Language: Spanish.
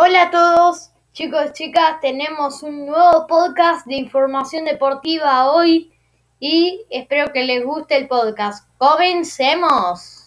Hola a todos, chicos y chicas, tenemos un nuevo podcast de información deportiva hoy y espero que les guste el podcast. ¡Comencemos!